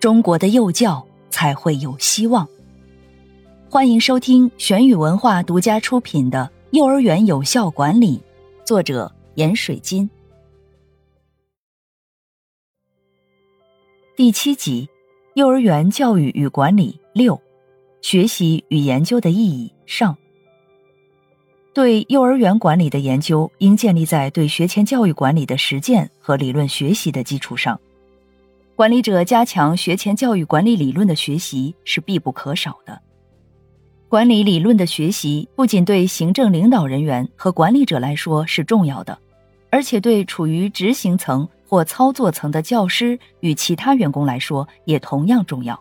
中国的幼教才会有希望。欢迎收听玄宇文化独家出品的《幼儿园有效管理》，作者闫水金。第七集：幼儿园教育与管理六，学习与研究的意义上。对幼儿园管理的研究，应建立在对学前教育管理的实践和理论学习的基础上。管理者加强学前教育管理理论的学习是必不可少的。管理理论的学习不仅对行政领导人员和管理者来说是重要的，而且对处于执行层或操作层的教师与其他员工来说也同样重要。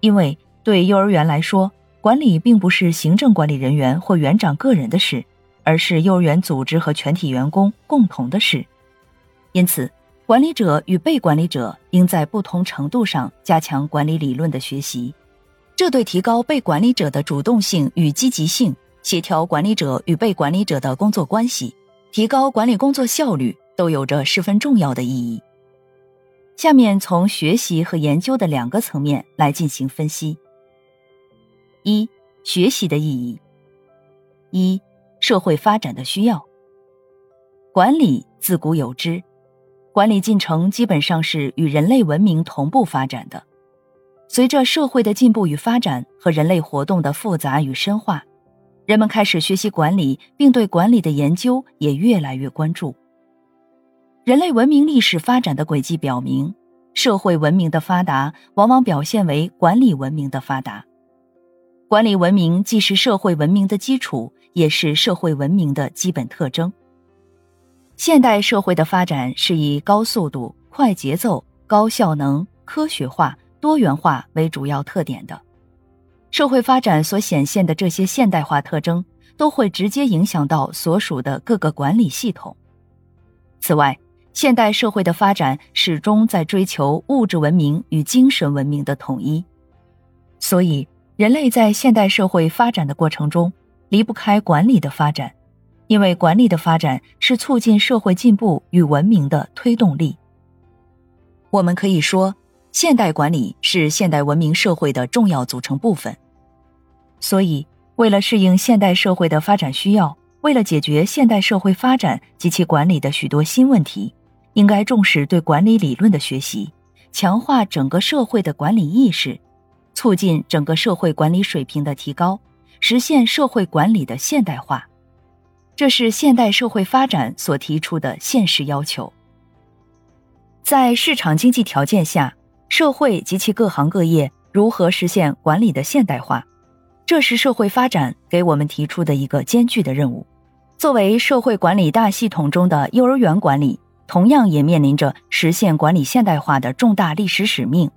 因为对幼儿园来说，管理并不是行政管理人员或园长个人的事，而是幼儿园组织和全体员工共同的事。因此。管理者与被管理者应在不同程度上加强管理理论的学习，这对提高被管理者的主动性与积极性、协调管理者与被管理者的工作关系、提高管理工作效率都有着十分重要的意义。下面从学习和研究的两个层面来进行分析。一、学习的意义。一、社会发展的需要。管理自古有之。管理进程基本上是与人类文明同步发展的。随着社会的进步与发展和人类活动的复杂与深化，人们开始学习管理，并对管理的研究也越来越关注。人类文明历史发展的轨迹表明，社会文明的发达往往表现为管理文明的发达。管理文明既是社会文明的基础，也是社会文明的基本特征。现代社会的发展是以高速度、快节奏、高效能、科学化、多元化为主要特点的。社会发展所显现的这些现代化特征，都会直接影响到所属的各个管理系统。此外，现代社会的发展始终在追求物质文明与精神文明的统一，所以人类在现代社会发展的过程中，离不开管理的发展。因为管理的发展是促进社会进步与文明的推动力。我们可以说，现代管理是现代文明社会的重要组成部分。所以，为了适应现代社会的发展需要，为了解决现代社会发展及其管理的许多新问题，应该重视对管理理论的学习，强化整个社会的管理意识，促进整个社会管理水平的提高，实现社会管理的现代化。这是现代社会发展所提出的现实要求。在市场经济条件下，社会及其各行各业如何实现管理的现代化，这是社会发展给我们提出的一个艰巨的任务。作为社会管理大系统中的幼儿园管理，同样也面临着实现管理现代化的重大历史使命。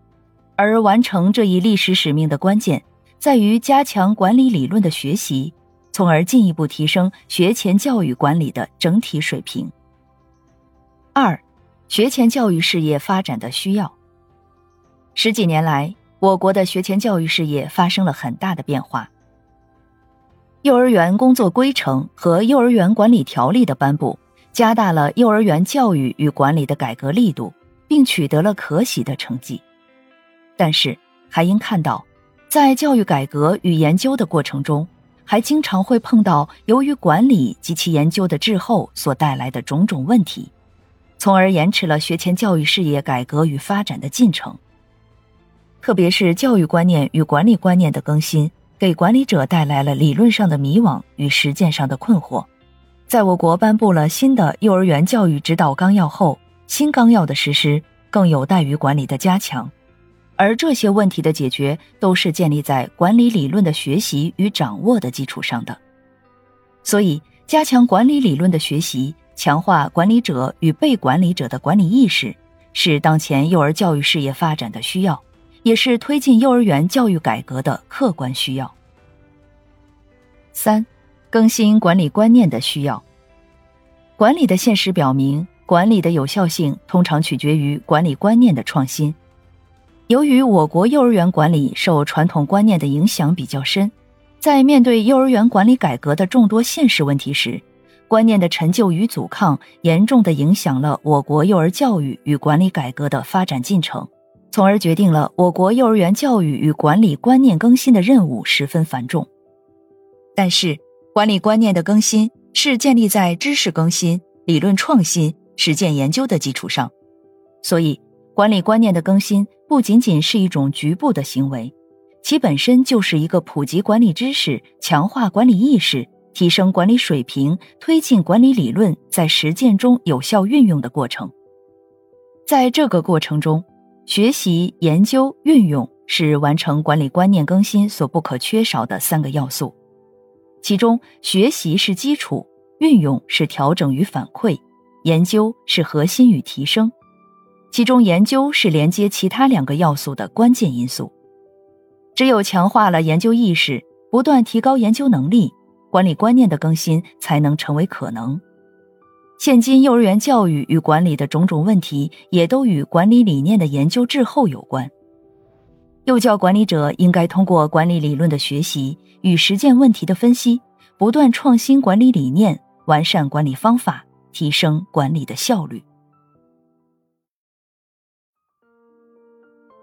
而完成这一历史使命的关键，在于加强管理理论的学习。从而进一步提升学前教育管理的整体水平。二，学前教育事业发展的需要。十几年来，我国的学前教育事业发生了很大的变化。幼儿园工作规程和幼儿园管理条例的颁布，加大了幼儿园教育与管理的改革力度，并取得了可喜的成绩。但是，还应看到，在教育改革与研究的过程中，还经常会碰到由于管理及其研究的滞后所带来的种种问题，从而延迟了学前教育事业改革与发展的进程。特别是教育观念与管理观念的更新，给管理者带来了理论上的迷惘与实践上的困惑。在我国颁布了新的幼儿园教育指导纲要后，新纲要的实施更有待于管理的加强。而这些问题的解决，都是建立在管理理论的学习与掌握的基础上的。所以，加强管理理论的学习，强化管理者与被管理者的管理意识，是当前幼儿教育事业发展的需要，也是推进幼儿园教育改革的客观需要。三、更新管理观念的需要。管理的现实表明，管理的有效性通常取决于管理观念的创新。由于我国幼儿园管理受传统观念的影响比较深，在面对幼儿园管理改革的众多现实问题时，观念的陈旧与阻抗严重的影响了我国幼儿教育与管理改革的发展进程，从而决定了我国幼儿园教育与管理观念更新的任务十分繁重。但是，管理观念的更新是建立在知识更新、理论创新、实践研究的基础上，所以，管理观念的更新不仅仅是一种局部的行为，其本身就是一个普及管理知识、强化管理意识、提升管理水平、推进管理理论在实践中有效运用的过程。在这个过程中，学习、研究、运用是完成管理观念更新所不可缺少的三个要素。其中，学习是基础，运用是调整与反馈，研究是核心与提升。其中，研究是连接其他两个要素的关键因素。只有强化了研究意识，不断提高研究能力，管理观念的更新才能成为可能。现今幼儿园教育与管理的种种问题，也都与管理理念的研究滞后有关。幼教管理者应该通过管理理论的学习与实践问题的分析，不断创新管理理念，完善管理方法，提升管理的效率。